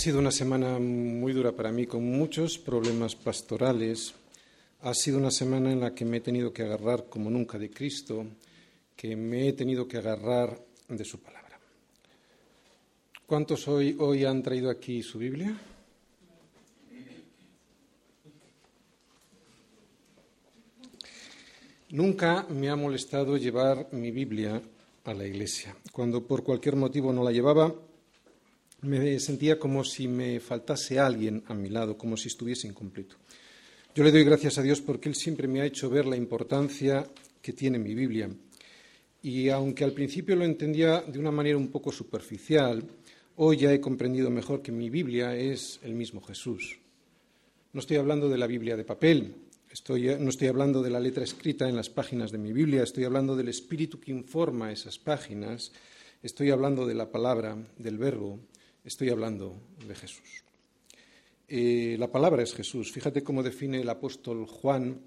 Ha sido una semana muy dura para mí, con muchos problemas pastorales. Ha sido una semana en la que me he tenido que agarrar como nunca de Cristo, que me he tenido que agarrar de su palabra. ¿Cuántos hoy, hoy han traído aquí su Biblia? Nunca me ha molestado llevar mi Biblia a la iglesia. Cuando por cualquier motivo no la llevaba, me sentía como si me faltase alguien a mi lado, como si estuviese incompleto. Yo le doy gracias a Dios porque Él siempre me ha hecho ver la importancia que tiene mi Biblia. Y aunque al principio lo entendía de una manera un poco superficial, hoy ya he comprendido mejor que mi Biblia es el mismo Jesús. No estoy hablando de la Biblia de papel, no estoy hablando de la letra escrita en las páginas de mi Biblia, estoy hablando del espíritu que informa esas páginas, estoy hablando de la palabra, del verbo, Estoy hablando de Jesús. Eh, la palabra es Jesús. Fíjate cómo define el apóstol Juan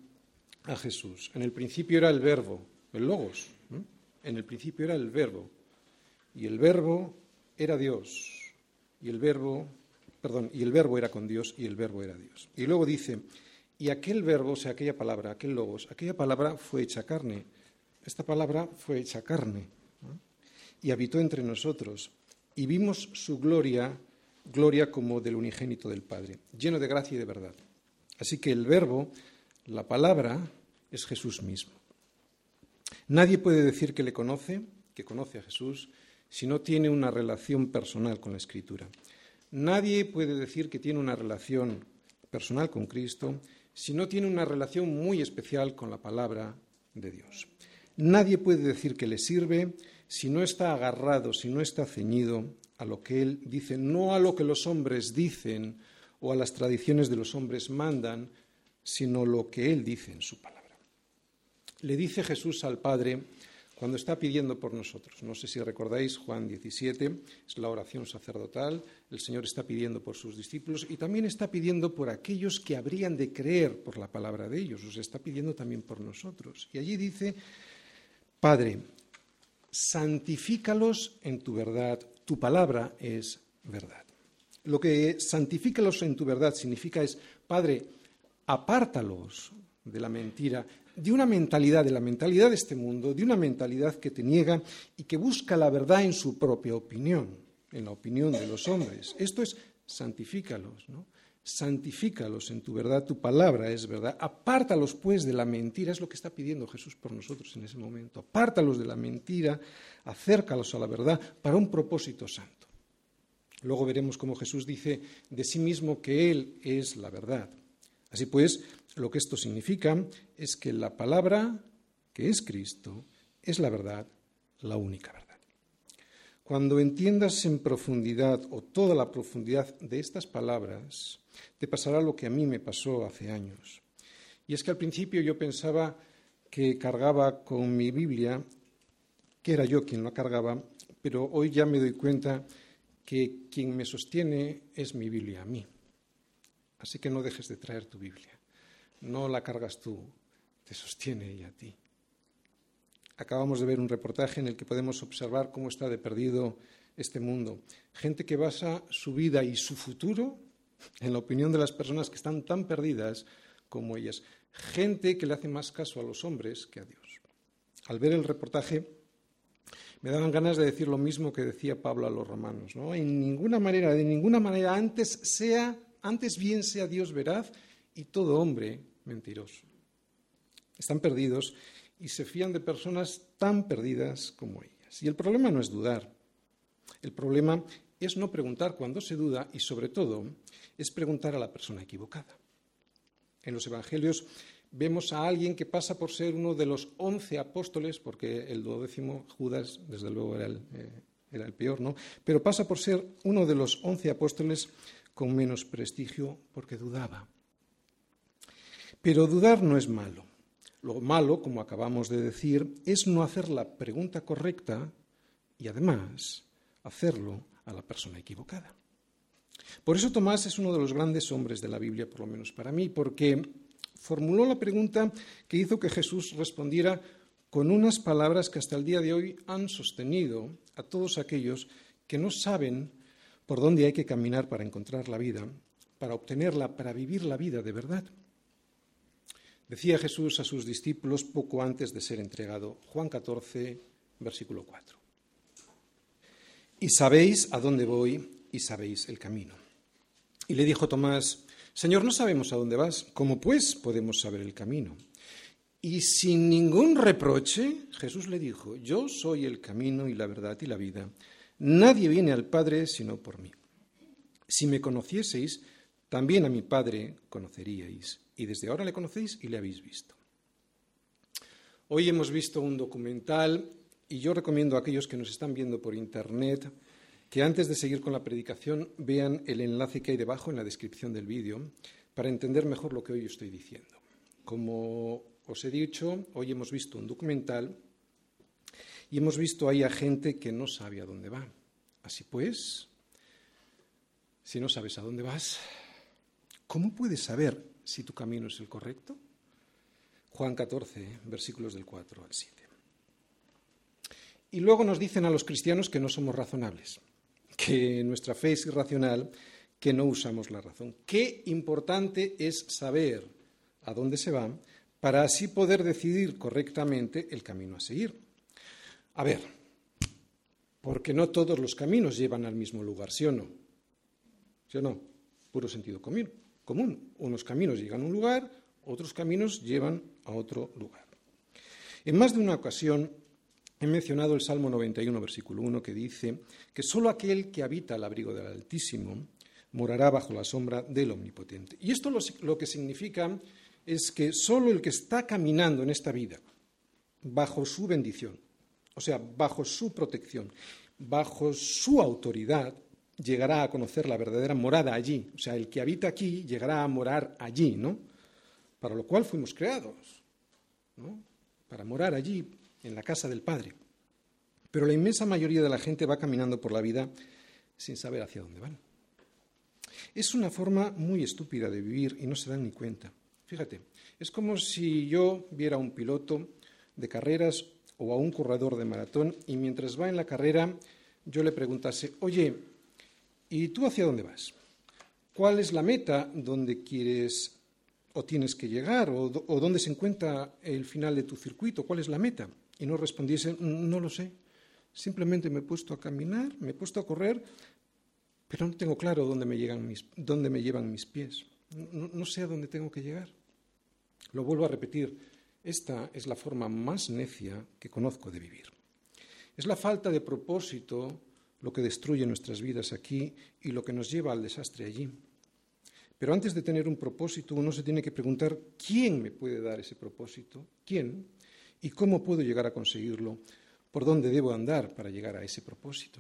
a Jesús. En el principio era el verbo, el logos. En el principio era el verbo. Y el verbo era Dios. Y el verbo, perdón, y el verbo era con Dios y el verbo era Dios. Y luego dice, y aquel verbo, o sea, aquella palabra, aquel logos, aquella palabra fue hecha carne. Esta palabra fue hecha carne. Y habitó entre nosotros y vimos su gloria, gloria como del unigénito del Padre, lleno de gracia y de verdad. Así que el verbo, la palabra, es Jesús mismo. Nadie puede decir que le conoce, que conoce a Jesús, si no tiene una relación personal con la Escritura. Nadie puede decir que tiene una relación personal con Cristo si no tiene una relación muy especial con la palabra de Dios. Nadie puede decir que le sirve si no está agarrado, si no está ceñido a lo que Él dice, no a lo que los hombres dicen o a las tradiciones de los hombres mandan, sino lo que Él dice en su palabra. Le dice Jesús al Padre cuando está pidiendo por nosotros. No sé si recordáis Juan 17, es la oración sacerdotal, el Señor está pidiendo por sus discípulos y también está pidiendo por aquellos que habrían de creer por la palabra de ellos, os está pidiendo también por nosotros. Y allí dice, Padre, santifícalos en tu verdad, tu palabra es verdad. Lo que santifícalos en tu verdad significa es, Padre, apártalos de la mentira, de una mentalidad, de la mentalidad de este mundo, de una mentalidad que te niega y que busca la verdad en su propia opinión, en la opinión de los hombres. Esto es santifícalos, ¿no? Santifícalos en tu verdad, tu palabra es verdad, apártalos pues de la mentira, es lo que está pidiendo Jesús por nosotros en ese momento, apártalos de la mentira, acércalos a la verdad para un propósito santo. Luego veremos cómo Jesús dice de sí mismo que Él es la verdad. Así pues, lo que esto significa es que la palabra, que es Cristo, es la verdad, la única verdad. Cuando entiendas en profundidad o toda la profundidad de estas palabras, te pasará lo que a mí me pasó hace años. Y es que al principio yo pensaba que cargaba con mi Biblia, que era yo quien la cargaba, pero hoy ya me doy cuenta que quien me sostiene es mi Biblia, a mí. Así que no dejes de traer tu Biblia. No la cargas tú, te sostiene ella a ti. Acabamos de ver un reportaje en el que podemos observar cómo está de perdido este mundo. Gente que basa su vida y su futuro en la opinión de las personas que están tan perdidas como ellas. Gente que le hace más caso a los hombres que a Dios. Al ver el reportaje, me daban ganas de decir lo mismo que decía Pablo a los romanos. ¿no? En ninguna manera, de ninguna manera, antes, sea, antes bien sea Dios veraz y todo hombre mentiroso. Están perdidos y se fían de personas tan perdidas como ellas. Y el problema no es dudar. El problema es no preguntar cuando se duda y, sobre todo, es preguntar a la persona equivocada. En los Evangelios vemos a alguien que pasa por ser uno de los once apóstoles, porque el duodécimo Judas, desde luego, era el, eh, era el peor, ¿no? Pero pasa por ser uno de los once apóstoles con menos prestigio porque dudaba. Pero dudar no es malo. Lo malo, como acabamos de decir, es no hacer la pregunta correcta y además hacerlo a la persona equivocada. Por eso Tomás es uno de los grandes hombres de la Biblia, por lo menos para mí, porque formuló la pregunta que hizo que Jesús respondiera con unas palabras que hasta el día de hoy han sostenido a todos aquellos que no saben por dónde hay que caminar para encontrar la vida, para obtenerla, para vivir la vida de verdad. Decía Jesús a sus discípulos poco antes de ser entregado, Juan 14, versículo 4. Y sabéis a dónde voy y sabéis el camino. Y le dijo Tomás, Señor, no sabemos a dónde vas, ¿cómo pues podemos saber el camino? Y sin ningún reproche, Jesús le dijo, yo soy el camino y la verdad y la vida. Nadie viene al Padre sino por mí. Si me conocieseis, también a mi Padre conoceríais. Y desde ahora le conocéis y le habéis visto. Hoy hemos visto un documental y yo recomiendo a aquellos que nos están viendo por Internet que antes de seguir con la predicación vean el enlace que hay debajo en la descripción del vídeo para entender mejor lo que hoy estoy diciendo. Como os he dicho, hoy hemos visto un documental y hemos visto ahí a gente que no sabe a dónde va. Así pues, si no sabes a dónde vas, ¿cómo puedes saber si tu camino es el correcto? Juan 14, versículos del 4 al 7. Y luego nos dicen a los cristianos que no somos razonables que nuestra fe es irracional, que no usamos la razón. Qué importante es saber a dónde se va para así poder decidir correctamente el camino a seguir. A ver, porque no todos los caminos llevan al mismo lugar, ¿sí o no? ¿Sí o no? Puro sentido común. Común. Unos caminos llegan a un lugar, otros caminos llevan a otro lugar. En más de una ocasión He mencionado el Salmo 91, versículo 1, que dice que solo aquel que habita al abrigo del Altísimo morará bajo la sombra del Omnipotente. Y esto lo, que significa es que solo el que está caminando en esta vida bajo su bendición, o sea, bajo su protección, bajo su autoridad, llegará a conocer la verdadera morada allí. O sea, el que habita aquí llegará a morar allí, ¿no? Para lo cual fuimos creados, ¿no? Para morar allí, en la casa del Padre. Pero la inmensa mayoría de la gente va caminando por la vida sin saber hacia dónde van. Es una forma muy estúpida de vivir y no se dan ni cuenta. Fíjate, es como si yo viera a un piloto de carreras o a un corredor de maratón y mientras va en la carrera yo le preguntase, oye, ¿y tú hacia dónde vas? ¿Cuál es la meta donde quieres o tienes que llegar o, dónde se encuentra el final de tu circuito? ¿Cuál es la meta? y no respondiese, no lo sé. Simplemente me he puesto a caminar, me he puesto a correr, pero no tengo claro dónde me, llegan mis, dónde me llevan mis pies. No, no sé a dónde tengo que llegar. Lo vuelvo a repetir, esta es la forma más necia que conozco de vivir. Es la falta de propósito lo que destruye nuestras vidas aquí y lo que nos lleva al desastre allí. Pero antes de tener un propósito, uno se tiene que preguntar, ¿quién me puede dar ese propósito? ¿Quién? ¿Y cómo puedo llegar a conseguirlo? ¿Por dónde debo andar para llegar a ese propósito?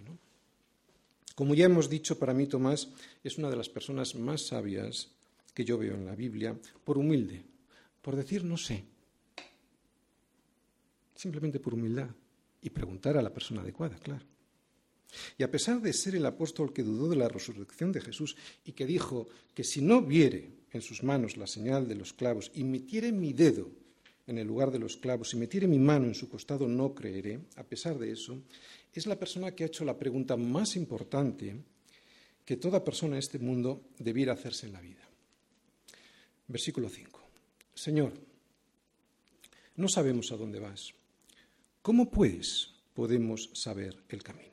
Como ya hemos dicho, para mí Tomás es una de las personas más sabias que yo veo en la Biblia, por humilde, por decir no sé, simplemente por humildad y preguntar a la persona adecuada, claro. Y a pesar de ser el apóstol que dudó de la resurrección de Jesús y que dijo que si no viere en sus manos la señal de los clavos y metiere mi dedo en el lugar de los clavos, si metiere mi mano en su costado, no creeré. A pesar de eso, es la persona que ha hecho la pregunta más importante que toda persona en este mundo debiera hacerse en la vida. Versículo 5. Señor, no sabemos a dónde vas. ¿Cómo pues podemos saber el camino?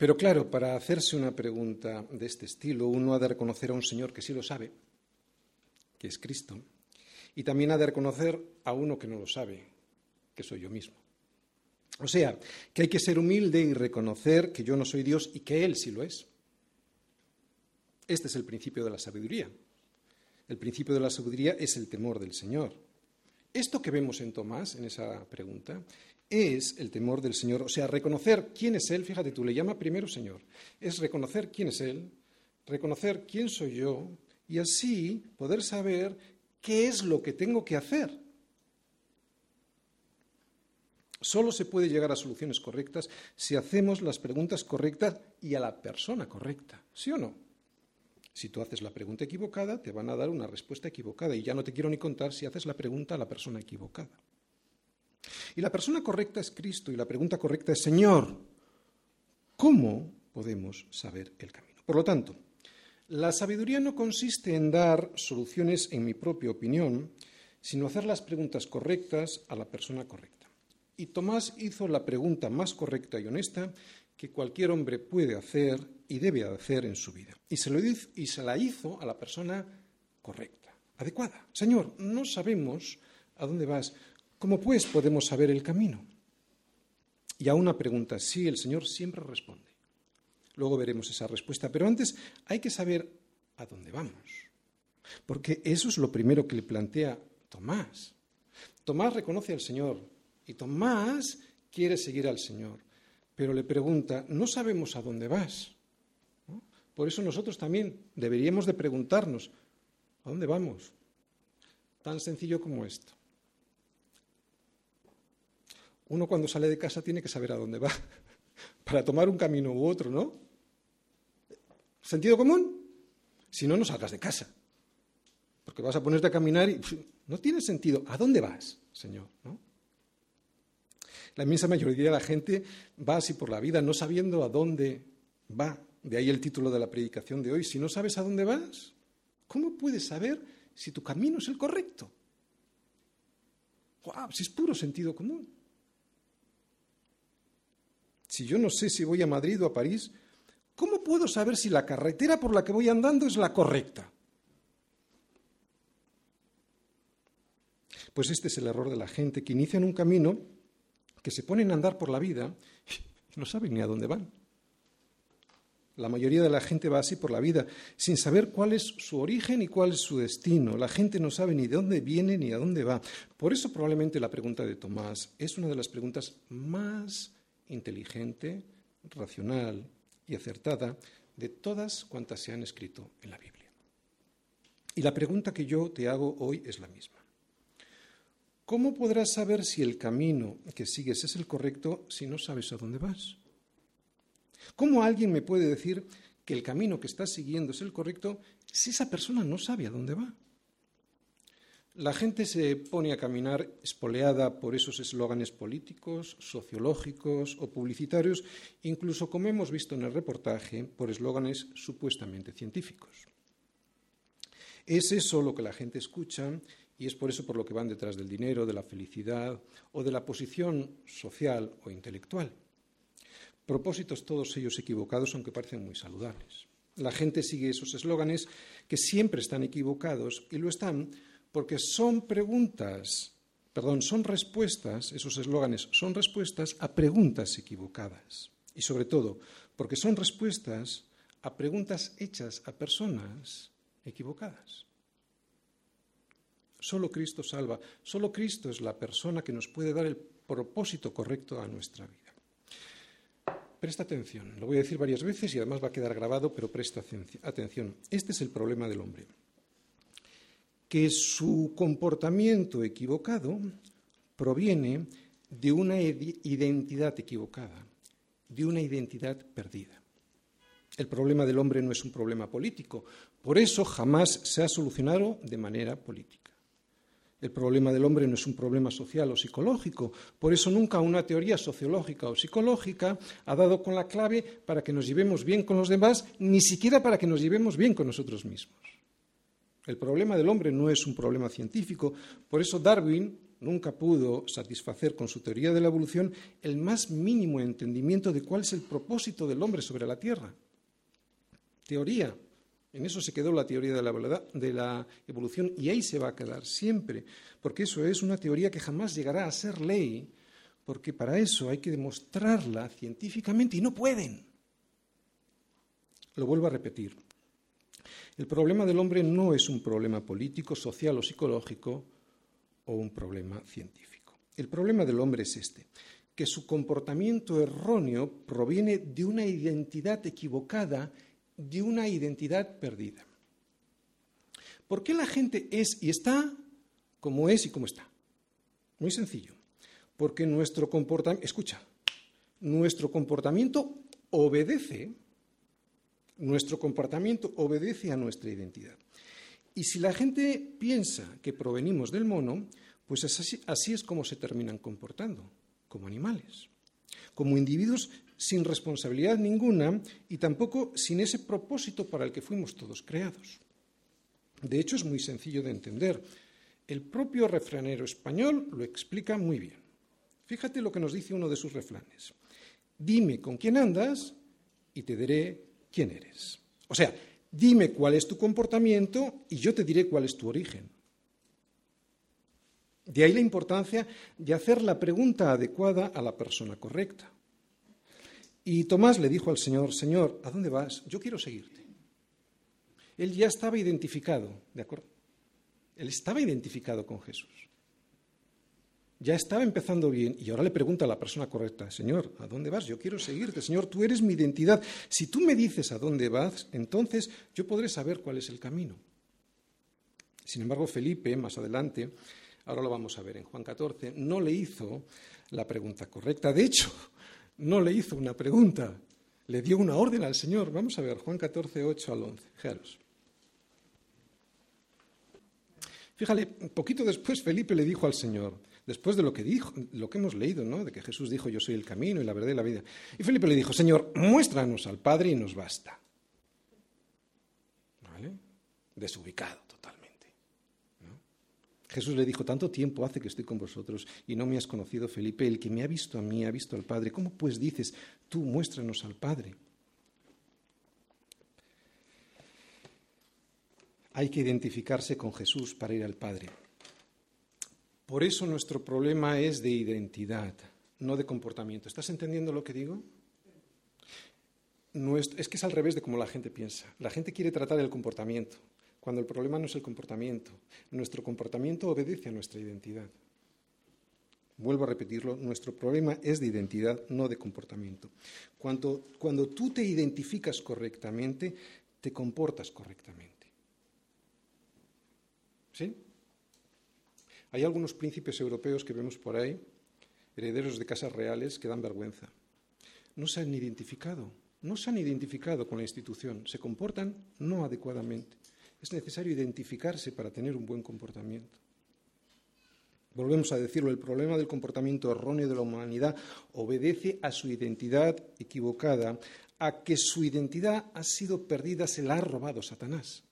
Pero claro, para hacerse una pregunta de este estilo, uno ha de reconocer a un Señor que sí lo sabe, que es Cristo, y también ha de reconocer a uno que no lo sabe, que soy yo mismo. O sea, que hay que ser humilde y reconocer que yo no soy Dios y que Él sí lo es. Este es el principio de la sabiduría. El principio de la sabiduría es el temor del Señor. Esto que vemos en Tomás, en esa pregunta, es el temor del Señor. O sea, reconocer quién es Él, fíjate tú, le llama primero Señor. Es reconocer quién es Él, reconocer quién soy yo y así poder saber ¿Qué es lo que tengo que hacer? Solo se puede llegar a soluciones correctas si hacemos las preguntas correctas y a la persona correcta, ¿sí o no? Si tú haces la pregunta equivocada, te van a dar una respuesta equivocada y ya no te quiero ni contar si haces la pregunta a la persona equivocada. Y la persona correcta es Cristo y la pregunta correcta es, Señor, ¿cómo podemos saber el camino. Por lo tanto, la sabiduría no consiste en dar soluciones en mi propia opinión, sino hacer las preguntas correctas a la persona correcta. Y Tomás hizo la pregunta más correcta y honesta que cualquier hombre puede hacer y debe hacer en su vida. Y se, lo y se la hizo a la persona correcta, adecuada. Señor, no sabemos a dónde vas. ¿Cómo pues podemos saber el camino? Y a una pregunta, sí, el Señor siempre responde. Luego veremos esa respuesta, pero antes hay que saber a dónde vamos. Porque eso es lo primero que le plantea Tomás. Tomás reconoce al Señor y Tomás quiere seguir al Señor, pero le pregunta, no sabemos a dónde vas. Por eso nosotros también deberíamos de preguntarnos, ¿a dónde vamos? Tan sencillo como esto. Uno cuando sale de casa tiene que saber a dónde va para tomar un camino u otro, ¿no? ¿Sentido común? Si no, no salgas de casa. Porque vas a ponerte a caminar y no tiene sentido. ¿A dónde vas, Señor? La inmensa mayoría de la gente va así por la vida no sabiendo a dónde va. De ahí el título de la predicación de hoy. Si no sabes a dónde vas, ¿cómo puedes saber si tu camino es el correcto? ¡Wow! Si es puro sentido común. Si yo no sé si voy a Madrid o a París, ¿cómo puedo saber si la carretera por la que voy andando es la correcta? Pues este es el error de la gente que inician un camino, que se ponen a andar por la vida y no saben ni a dónde van. La mayoría de la gente va así por la vida, sin saber cuál es su origen y cuál es su destino. La gente no sabe ni de dónde viene ni a dónde va. Por eso probablemente la pregunta de Tomás es una de las preguntas más inteligente, racional y acertada de todas cuantas se han escrito en la Biblia. Y la pregunta que yo te hago hoy es la misma. ¿Cómo podrás saber si el camino que sigues es el correcto si no sabes a dónde vas? ¿Cómo alguien me puede decir que el camino que estás siguiendo es el correcto si esa persona no sabe a dónde va? La gente se pone a caminar espoleada por esos eslóganes políticos, sociológicos o publicitarios, incluso como hemos visto en el reportaje, por eslóganes supuestamente científicos. Es eso lo que la gente escucha y es por eso por lo que van detrás del dinero, de la felicidad o de la posición social o intelectual. Propósitos todos ellos equivocados, aunque parecen muy saludables. La gente sigue esos eslóganes que siempre están equivocados y lo están porque son preguntas, perdón, son respuestas, esos eslóganes son respuestas a preguntas equivocadas. Y sobre todo, porque son respuestas a preguntas hechas a personas equivocadas. Solo Cristo salva, solo Cristo es la persona que nos puede dar el propósito correcto a nuestra vida. Presta atención, lo voy a decir varias veces y además va a quedar grabado, pero presta atención. Este es el problema del hombre que su comportamiento equivocado proviene de una identidad equivocada, de una identidad perdida. El problema del hombre no es un problema político, por eso jamás se ha solucionado de manera política. El problema del hombre no es un problema social o psicológico, por eso nunca una teoría sociológica o psicológica ha dado con la clave para que nos llevemos bien con los demás, ni siquiera para que nos llevemos bien con nosotros mismos. El problema del hombre no es un problema científico, por eso Darwin nunca pudo satisfacer con su teoría de la evolución el más mínimo entendimiento de cuál es el propósito del hombre sobre la Tierra. Teoría. En eso se quedó la teoría de la, de la evolución y ahí se va a quedar siempre, porque eso es una teoría que jamás llegará a ser ley, porque para eso hay que demostrarla científicamente y no pueden. Lo vuelvo a repetir. El problema del hombre no es un problema político, social o psicológico o un problema científico. El problema del hombre es este, que su comportamiento erróneo proviene de una identidad equivocada, de una identidad perdida. ¿Por qué la gente es y está como es y como está? Muy sencillo. Porque nuestro comportamiento, escucha, nuestro comportamiento obedece nuestro comportamiento obedece a nuestra identidad. Y si la gente piensa que provenimos del mono, pues así, es como se terminan comportando, como animales, como individuos sin responsabilidad ninguna y tampoco sin ese propósito para el que fuimos todos creados. De hecho, es muy sencillo de entender. El propio refranero español lo explica muy bien. Fíjate lo que nos dice uno de sus refranes. Dime con quién andas y te diré quién eres. O sea, dime cuál es tu comportamiento y yo te diré cuál es tu origen. De ahí la importancia de hacer la pregunta adecuada a la persona correcta. Y Tomás le dijo al Señor, Señor, ¿a dónde vas? Yo quiero seguirte. Él ya estaba identificado, ¿de acuerdo? Él estaba identificado con Jesús. Ya estaba empezando bien y ahora le pregunta a la persona correcta, Señor, ¿a dónde vas? Yo quiero seguirte, Señor, tú eres mi identidad. Si tú me dices a dónde vas, entonces yo podré saber cuál es el camino. Sin embargo, Felipe, más adelante, ahora lo vamos a ver en Juan 14, no le hizo la pregunta correcta. De hecho, no le hizo una pregunta, le dio una orden al Señor. Vamos a ver, Juan 14, 8 al 11. Fijaros. Fíjale, poquito después Felipe le dijo al Señor, después de lo que dijo, lo que hemos leído, ¿no? De que Jesús dijo, yo soy el camino y la verdad y la vida. Y Felipe le dijo, Señor, muéstranos al Padre y nos basta. ¿Vale? Desubicado totalmente. Jesús le dijo, tanto tiempo hace que estoy con vosotros y no me has conocido, Felipe, el que me ha visto a mí ha visto al Padre. ¿Cómo pues dices, tú muéstranos al Padre? Hay que identificarse con Jesús para ir al Padre. Por eso nuestro problema es de identidad, no de comportamiento. ¿Estás entendiendo lo que digo? es que es al revés de como la gente piensa. La gente quiere tratar el comportamiento, cuando el problema no es el comportamiento. Nuestro comportamiento obedece a nuestra identidad. Vuelvo a repetirlo, nuestro problema es de identidad, no de comportamiento. Cuando, cuando tú te identificas correctamente, te comportas correctamente. ¿Sí? Hay algunos príncipes europeos que vemos por ahí, herederos de casas reales, que dan vergüenza. No se han identificado, no se han identificado con la institución, se comportan no adecuadamente. Es necesario identificarse para tener un buen comportamiento. Volvemos a decirlo, el problema del comportamiento erróneo de la humanidad obedece a su identidad equivocada, a que su identidad ha sido perdida, se la ha robado Satanás.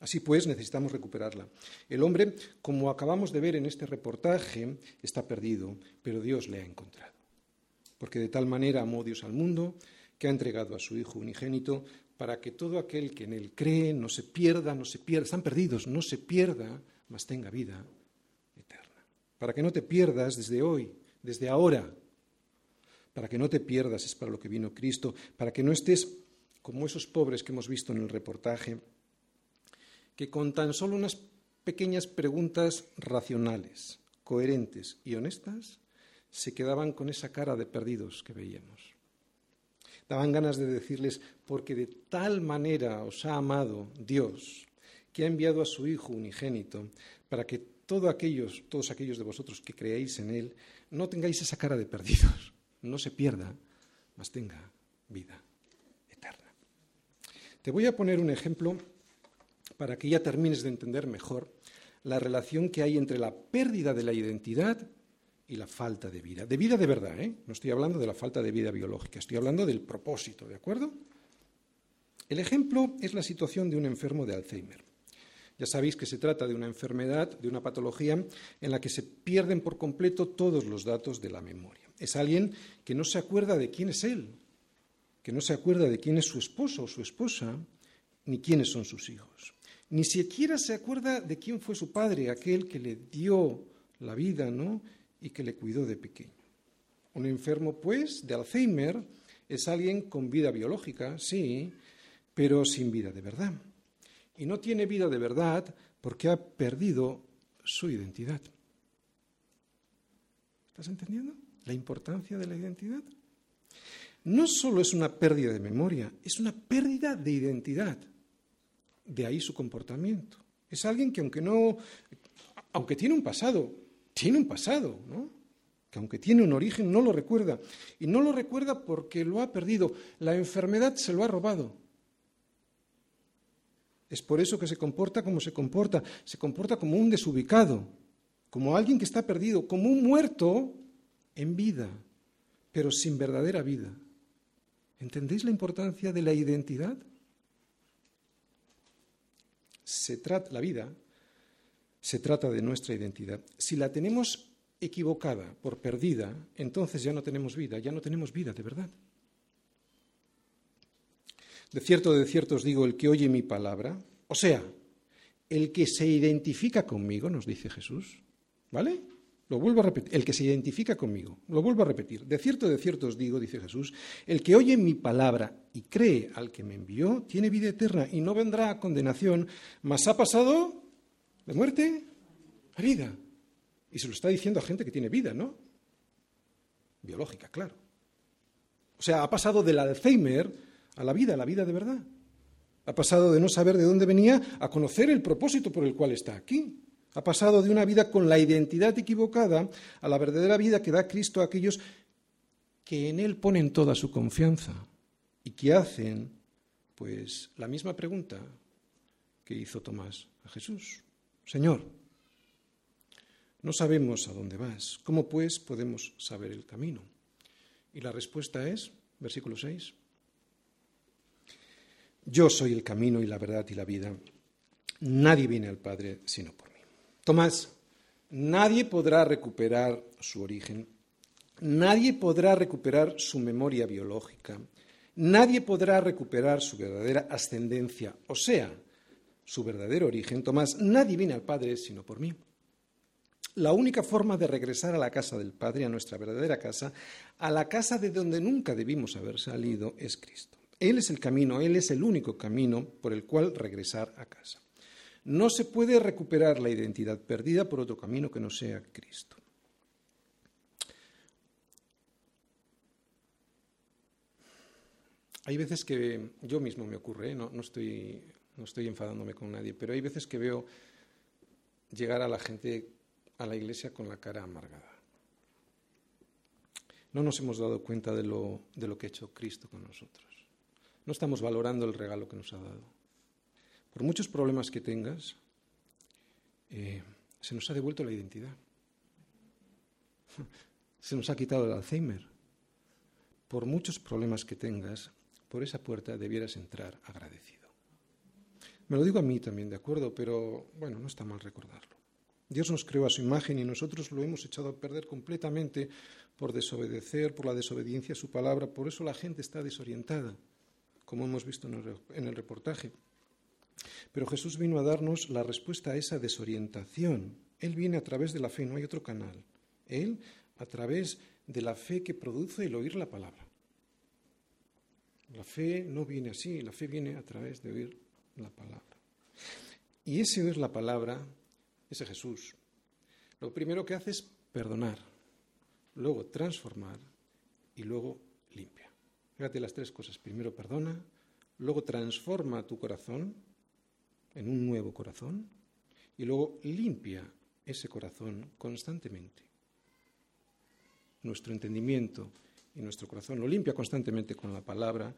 Así pues, necesitamos recuperarla. El hombre, como acabamos de ver en este reportaje, está perdido, pero Dios le ha encontrado. Porque de tal manera amó Dios al mundo que ha entregado a su Hijo unigénito para que todo aquel que en él cree no se pierda, no se pierda, están perdidos, no se pierda, mas tenga vida eterna. Para que no te pierdas desde hoy, desde ahora, para que no te pierdas es para lo que vino Cristo, para que no estés como esos pobres que hemos visto en el reportaje, que con tan solo unas pequeñas preguntas racionales, coherentes y honestas, se quedaban con esa cara de perdidos que veíamos. Daban ganas de decirles, porque de tal manera os ha amado Dios, que ha enviado a su Hijo unigénito, para que todos aquellos, de vosotros que creéis en Él, no tengáis esa cara de perdidos, no se pierda, mas tenga vida eterna. Te voy a poner un ejemplo para que ya termines de entender mejor la relación que hay entre la pérdida de la identidad y la falta de vida. De vida de verdad, ¿eh? No estoy hablando de la falta de vida biológica, estoy hablando del propósito, ¿de acuerdo? El ejemplo es la situación de un enfermo de Alzheimer. Ya sabéis que se trata de una enfermedad, de una patología en la que se pierden por completo todos los datos de la memoria. Es alguien que no se acuerda de quién es él, que no se acuerda de quién es su esposo o su esposa, ni quiénes son sus hijos. Ni siquiera se acuerda de quién fue su padre, aquel que le dio la vida, ¿no? Y que le cuidó de pequeño. Un enfermo, pues, de Alzheimer es alguien con vida biológica, sí, pero sin vida de verdad. Y no tiene vida de verdad porque ha perdido su identidad. ¿Estás entendiendo la importancia de la identidad? No solo es una pérdida de memoria, es una pérdida de identidad. De ahí su comportamiento. Es alguien que aunque no, aunque tiene un pasado, tiene un pasado, ¿no? Que aunque tiene un origen no lo recuerda. Y no lo recuerda porque lo ha perdido. La enfermedad se lo ha robado. Es por eso que se comporta como se comporta. Se comporta como un desubicado, como alguien que está perdido, como un muerto en vida. pero sin verdadera vida. ¿Entendéis la importancia de la identidad? Se trata, la vida se trata de nuestra identidad. Si la tenemos equivocada, por perdida, entonces ya no tenemos vida, ya no tenemos vida de verdad. De cierto, de cierto os digo, el que oye mi palabra, o sea, el que se identifica conmigo, nos dice Jesús, ¿vale? Lo vuelvo a repetir, el que se identifica conmigo, lo vuelvo a repetir. De cierto, de cierto os digo, dice Jesús, el que oye mi palabra y cree al que me envió, tiene vida eterna y no vendrá a condenación, mas ha pasado de muerte a vida. Y se lo está diciendo a gente que tiene vida, ¿no? Biológica, claro. O sea, ha pasado del Alzheimer a la vida, a la vida de verdad. Ha pasado de no saber de dónde venía a conocer el propósito por el cual está aquí. Ha pasado de una vida con la identidad equivocada a la verdadera vida que da Cristo a aquellos que en Él ponen toda su confianza y que hacen, pues, la misma pregunta que hizo Tomás a Jesús. Señor, no sabemos a dónde vas. ¿Cómo pues podemos saber el camino? Y la respuesta es, versículo 6, Yo soy el camino y la verdad y la vida. Nadie viene al Padre sino por. Tomás, nadie podrá recuperar su origen, nadie podrá recuperar su memoria biológica, nadie podrá recuperar su verdadera ascendencia, o sea, su verdadero origen. Tomás, nadie viene al Padre sino por mí. La única forma de regresar a la casa del Padre, a nuestra verdadera casa, a la casa de donde nunca debimos haber salido, es Cristo. Él es el camino, Él es el único camino por el cual regresar a casa. No se puede recuperar la identidad perdida por otro camino que no sea Cristo. Hay veces que yo mismo me ocurre, ¿eh? no, estoy, enfadándome con nadie, pero hay veces que veo llegar a la gente a la iglesia con la cara amargada. No nos hemos dado cuenta de lo que ha hecho Cristo con nosotros. No estamos valorando el regalo que nos ha dado. Por muchos problemas que tengas, eh, se nos ha devuelto la identidad. Se nos ha quitado el Alzheimer. Por muchos problemas que tengas, por esa puerta debieras entrar agradecido. Me lo digo a mí también, ¿de acuerdo? Pero bueno, no está mal recordarlo. Dios nos creó a su imagen y nosotros lo hemos echado a perder completamente por desobedecer, por la desobediencia a su palabra. Por eso la gente está desorientada, como hemos visto en el reportaje. Pero Jesús vino a darnos la respuesta a esa desorientación. Él viene a través de la fe, no hay otro canal. Él a través de la fe que produce el oír la palabra. La fe no viene así, la fe viene a través de oír la palabra. Y ese oír la palabra ese Jesús, lo primero que hace es perdonar, luego transformar y luego limpia. Fíjate las tres cosas. Primero perdona, luego transforma tu corazón en un nuevo corazón y luego limpia ese corazón constantemente. Nuestro entendimiento y nuestro corazón lo limpia constantemente con la palabra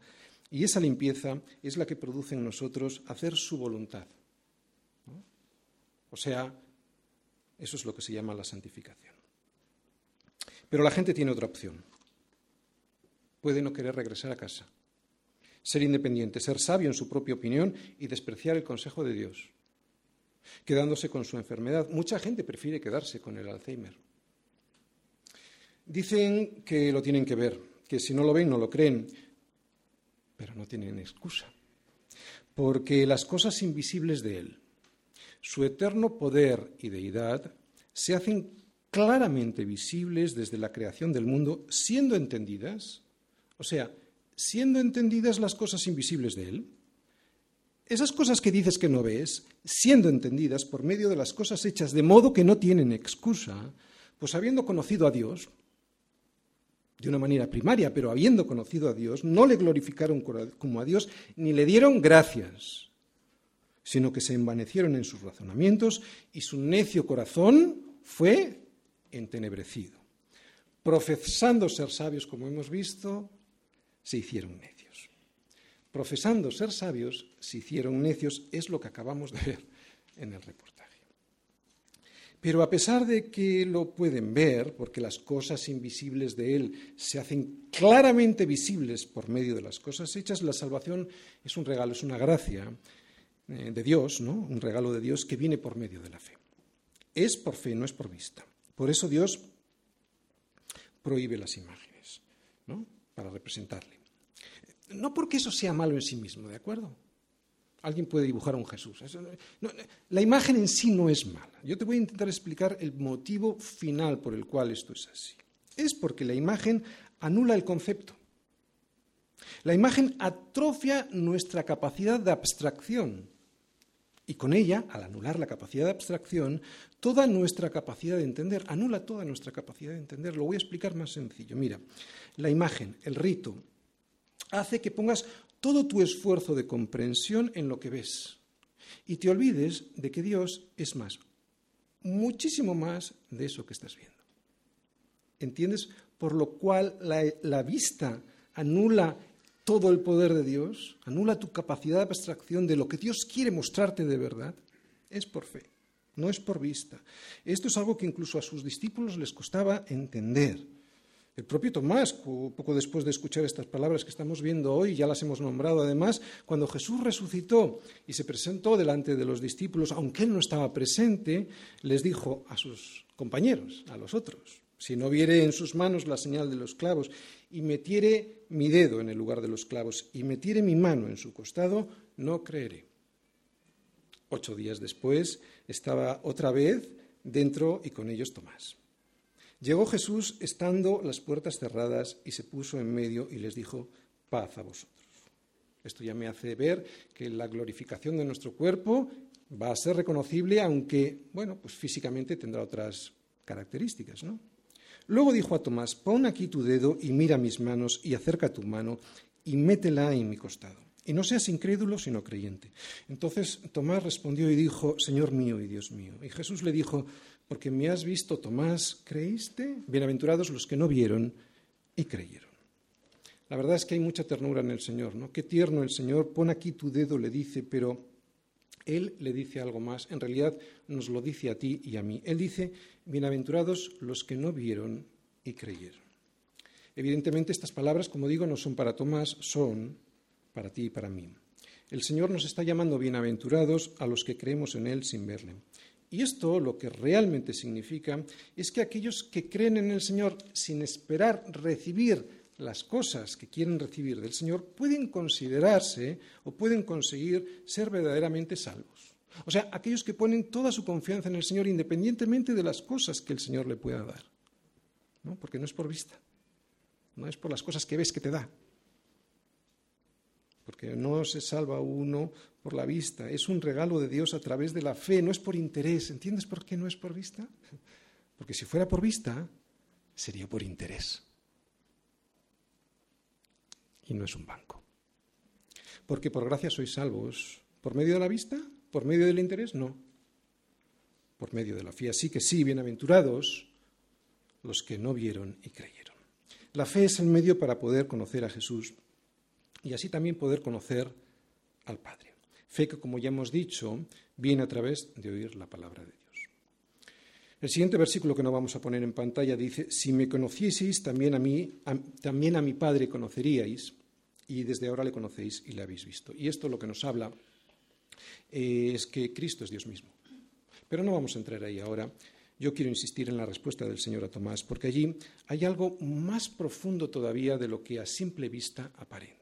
y esa limpieza es la que produce en nosotros hacer su voluntad. O sea, eso es lo que se llama la santificación. Pero la gente tiene otra opción. Puede no querer regresar a casa, ser independiente, ser sabio en su propia opinión y despreciar el consejo de Dios, quedándose con su enfermedad. Mucha gente prefiere quedarse con el Alzheimer. Dicen que lo tienen que ver, que si no lo ven no lo creen, pero no tienen excusa, porque las cosas invisibles de Él, su eterno poder y deidad se hacen claramente visibles desde la creación del mundo, siendo entendidas, o sea, siendo entendidas las cosas invisibles de Él. Esas cosas que dices que no ves, siendo entendidas por medio de las cosas hechas de modo que no tienen excusa, pues habiendo conocido a Dios, de una manera primaria, pero habiendo conocido a Dios, no le glorificaron como a Dios, ni le dieron gracias sino que se envanecieron en sus razonamientos y su necio corazón fue entenebrecido. Profesando ser sabios, como hemos visto, se hicieron necios. Profesando ser sabios, se hicieron necios, es lo que acabamos de ver en el reportaje. Pero a pesar de que lo pueden ver, porque las cosas invisibles de Él se hacen claramente visibles por medio de las cosas hechas, la salvación es un regalo, es una gracia eh, de Dios, ¿no? un regalo de Dios que viene por medio de la fe. Es por fe, no es por vista. Por eso Dios prohíbe las imágenes, ¿no? Para representarle. No porque eso sea malo en sí mismo, ¿de acuerdo? Alguien puede dibujar a un Jesús. la imagen en sí no es mala. Yo te voy a intentar explicar el motivo final por el cual esto es así. Es porque la imagen anula el concepto. La imagen atrofia nuestra capacidad de abstracción. Y con ella, al anular la capacidad de abstracción, toda nuestra capacidad de entender, anula toda nuestra capacidad de entender. Lo voy a explicar más sencillo. Mira, la imagen, el rito, hace que pongas todo tu esfuerzo de comprensión en lo que ves y te olvides de que Dios es más, muchísimo más de eso que estás viendo. ¿Entiendes? Por lo cual la, la vista anula todo el poder de Dios, anula tu capacidad de abstracción de lo que Dios quiere mostrarte de verdad, es por fe, no es por vista. Esto es algo que incluso a sus discípulos les costaba entender. El propio Tomás, poco después de escuchar estas palabras que estamos viendo hoy, ya las hemos nombrado además, cuando Jesús resucitó y se presentó delante de los discípulos, aunque él no estaba presente, les dijo a sus compañeros, a los otros, si no viere en sus manos la señal de los clavos y metiere mi dedo en el lugar de los clavos y metiere mi mano en su costado, no creeré. Ocho días después estaba otra vez dentro y con ellos Tomás. Llegó Jesús estando las puertas cerradas y se puso en medio y les dijo, paz a vosotros. Esto ya me hace ver que la glorificación de nuestro cuerpo va a ser reconocible, aunque, bueno, pues físicamente tendrá otras características, ¿no? Luego dijo a Tomás, pon aquí tu dedo y mira mis manos y acerca tu mano y métela en mi costado. Y no seas incrédulo, sino creyente. Entonces Tomás respondió y dijo, Señor mío y Dios mío. Y Jesús le dijo, porque me has visto, Tomás, ¿creíste? Bienaventurados los que no vieron y creyeron. La verdad es que hay mucha ternura en el Señor, ¿no? Qué tierno el Señor, pon aquí tu dedo, le dice, pero Él le dice algo más, en realidad nos lo dice a ti y a mí. Él dice, bienaventurados los que no vieron y creyeron. Evidentemente estas palabras, como digo, no son para Tomás, son para ti y para mí. El Señor nos está llamando bienaventurados a los que creemos en Él sin verle. Y esto lo que realmente significa es que aquellos que creen en el Señor sin esperar recibir las cosas que quieren recibir del Señor pueden considerarse o pueden conseguir ser verdaderamente salvos. O sea, aquellos que ponen toda su confianza en el Señor independientemente de las cosas que el Señor le pueda dar. ¿no? Porque no es por vista, no es por las cosas que ves que te da, porque no se salva uno por la vista, es un regalo de Dios a través de la fe, no es por interés. ¿Entiendes por qué no es por vista? Porque si fuera por vista, sería por interés. Y no es un banco. Porque por gracia sois salvos. ¿Por medio de la vista? ¿Por medio del interés? No. Por medio de la fe. Así que sí, bienaventurados los que no vieron y creyeron. La fe es el medio para poder conocer a Jesús y así también poder conocer al Padre. Fe que, como ya hemos dicho, viene a través de oír la palabra de Dios. El siguiente versículo que no vamos a poner en pantalla dice, si me conocieseis, también a mí, también a mi Padre conoceríais, y desde ahora le conocéis y le habéis visto. Y esto lo que nos habla eh, es que Cristo es Dios mismo. Pero no vamos a entrar ahí ahora. Yo quiero insistir en la respuesta del Señor a Tomás, porque allí hay algo más profundo todavía de lo que a simple vista aparece.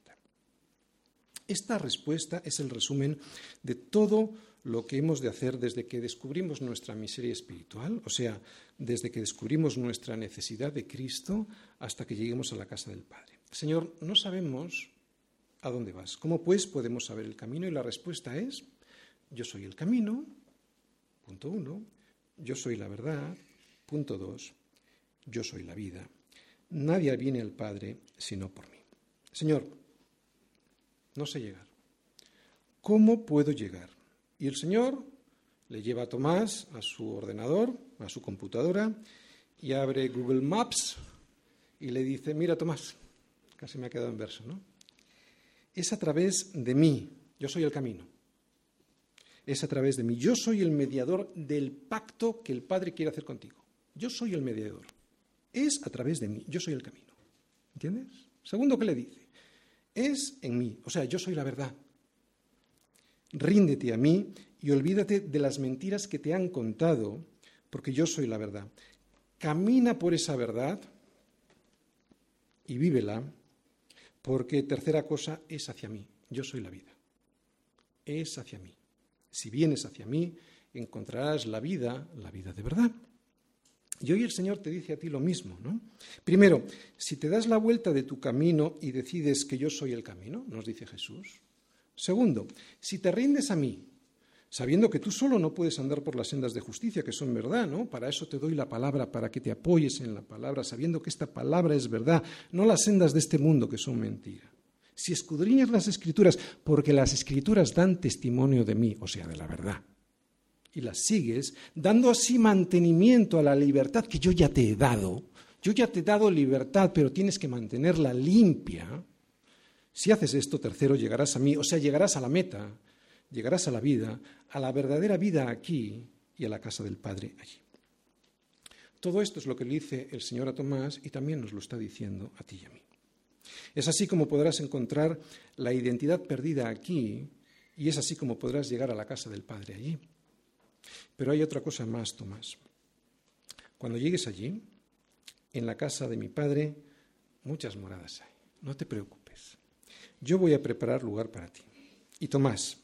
Esta respuesta es el resumen de todo lo que hemos de hacer desde que descubrimos nuestra miseria espiritual, o sea, desde que descubrimos nuestra necesidad de Cristo hasta que lleguemos a la casa del Padre. Señor, no sabemos a dónde vas. ¿Cómo pues podemos saber el camino? Y la respuesta es, yo soy el camino, punto uno, yo soy la verdad, punto dos, yo soy la vida. Nadie viene al Padre sino por mí. Señor, no sé llegar. ¿Cómo puedo llegar? Y el Señor le lleva a Tomás a su ordenador, a su computadora, y abre Google Maps y le dice, mira Tomás, casi me ha quedado en verso, ¿no? Es a través de mí, yo soy el camino. es a través de mí. Yo soy el mediador del pacto que el Padre quiere hacer contigo. Yo soy el mediador. Es a través de mí. Yo soy el camino. ¿Entiendes? Segundo, ¿qué le dice? Es en mí. O sea, yo soy la verdad. Ríndete a mí y olvídate de las mentiras que te han contado, porque yo soy la verdad. Camina por esa verdad y vívela, porque tercera cosa es hacia mí. Yo soy la vida. Es hacia mí. Si vienes hacia mí, encontrarás la vida, la vida de verdad. Y hoy el Señor te dice a ti lo mismo, ¿no? Primero, si te das la vuelta de tu camino y decides que yo soy el camino, nos dice Jesús. Segundo, si te rindes a mí, sabiendo que tú solo no puedes andar por las sendas de justicia, que son verdad, ¿no? Para eso te doy la palabra, para que te apoyes en la palabra, sabiendo que esta palabra es verdad, no las sendas de este mundo que son mentira. Si escudriñas las escrituras, porque las escrituras dan testimonio de mí, o sea, de la verdad y las sigues, dando así mantenimiento a la libertad que yo ya te he dado. Yo ya te he dado libertad, pero tienes que mantenerla limpia. Si haces esto, tercero, llegarás a mí, o sea, llegarás a la meta, llegarás a la vida, a la verdadera vida aquí y a la casa del Padre allí. Todo esto es lo que le dice el Señor a Tomás y también nos lo está diciendo a ti y a mí. Es así como podrás encontrar la identidad perdida aquí y es así como podrás llegar a la casa del Padre allí. Pero hay otra cosa más, Tomás. Cuando llegues allí, en la casa de mi padre, muchas moradas hay. No te preocupes. Yo voy a preparar lugar para ti. Y Tomás,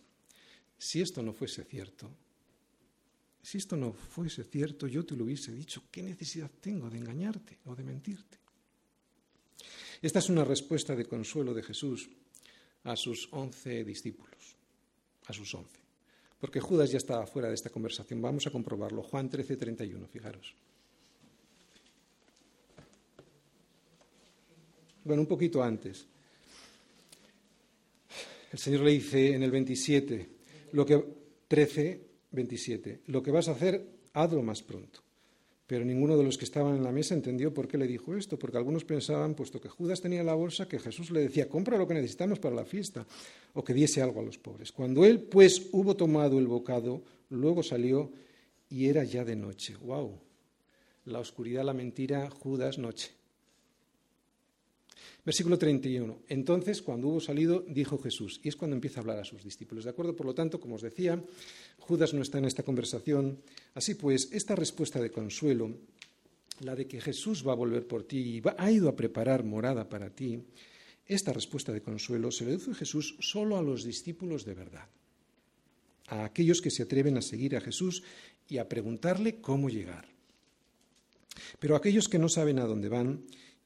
si esto no fuese cierto, si esto no fuese cierto, yo te lo hubiese dicho. ¿Qué necesidad tengo de engañarte o de mentirte? Esta es una respuesta de consuelo de Jesús a sus once discípulos, a sus once porque Judas ya estaba fuera de esta conversación. Vamos a comprobarlo. Juan 13, 31, fijaros. Bueno, un poquito antes. El Señor le dice en el 27, lo que, 13, 27, lo que vas a hacer, hazlo más pronto. Pero ninguno de los que estaban en la mesa entendió por qué le dijo esto, porque algunos pensaban, puesto que Judas tenía la bolsa, que Jesús le decía, compra lo que necesitamos para la fiesta, o que diese algo a los pobres. Cuando él, pues, hubo tomado el bocado, luego salió y era ya de noche. ¡Wow! La oscuridad, la mentira, Judas, noche. Versículo 31. Entonces, cuando hubo salido, dijo Jesús, y es cuando empieza a hablar a sus discípulos. ¿De acuerdo? Por lo tanto, como os decía, Judas no está en esta conversación. Así pues, esta respuesta de consuelo, la de que Jesús va a volver por ti y ha ido a preparar morada para ti, esta respuesta de consuelo se le dice Jesús solo a los discípulos de verdad, a aquellos que se atreven a seguir a Jesús y a preguntarle cómo llegar. Pero aquellos que no saben a dónde van,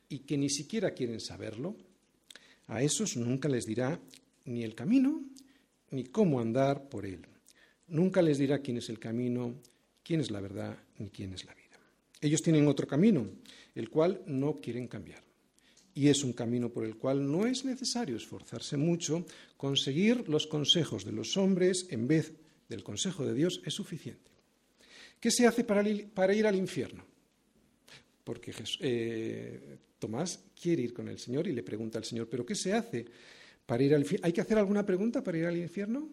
y que ni siquiera quieren saberlo, a esos nunca les dirá ni el camino ni cómo andar por él. Nunca les dirá quién es el camino, quién es la verdad ni quién es la vida. Ellos tienen otro camino, el cual no quieren cambiar. Y es un camino por el cual no es necesario esforzarse mucho, conseguir los consejos de los hombres en vez del consejo de Dios es suficiente. ¿Qué se hace para, ir al infierno? Porque eh, Tomás quiere ir con el Señor y le pregunta al Señor, ¿pero qué se hace para ir al infierno? ¿Hay que hacer alguna pregunta para ir al infierno?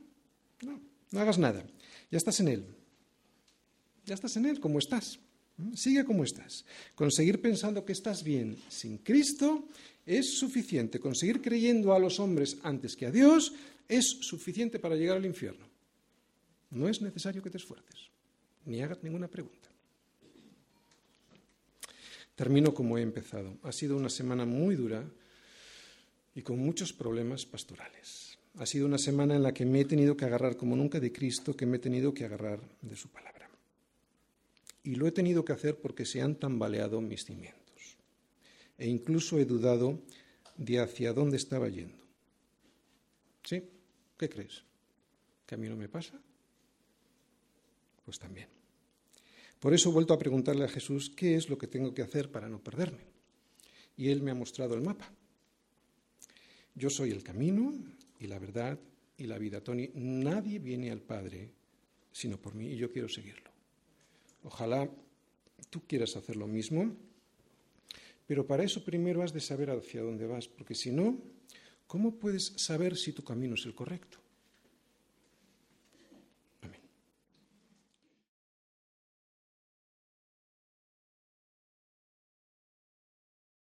No, no hagas nada. Ya estás en Él. Ya estás en Él, como estás. Sigue como estás. Conseguir pensando que estás bien sin Cristo es suficiente. Conseguir creyendo a los hombres antes que a Dios es suficiente para llegar al infierno. No es necesario que te esfuerces, ni hagas ninguna pregunta. Termino como he empezado. Ha sido una semana muy dura y con muchos problemas pastorales. Ha sido una semana en la que me he tenido que agarrar como nunca de Cristo, que me he tenido que agarrar de su palabra. Y lo he tenido que hacer porque se han tambaleado mis cimientos. E incluso he dudado de hacia dónde estaba yendo. ¿Sí? ¿Qué crees? ¿Que a mí no me pasa? Pues también. Por eso he vuelto a preguntarle a Jesús qué es lo que tengo que hacer para no perderme. Y él me ha mostrado el mapa. Yo soy el camino y la verdad y la vida, Tony. Nadie viene al Padre sino por mí y yo quiero seguirlo. Ojalá tú quieras hacer lo mismo, pero para eso primero has de saber hacia dónde vas, porque si no, ¿cómo puedes saber si tu camino es el correcto?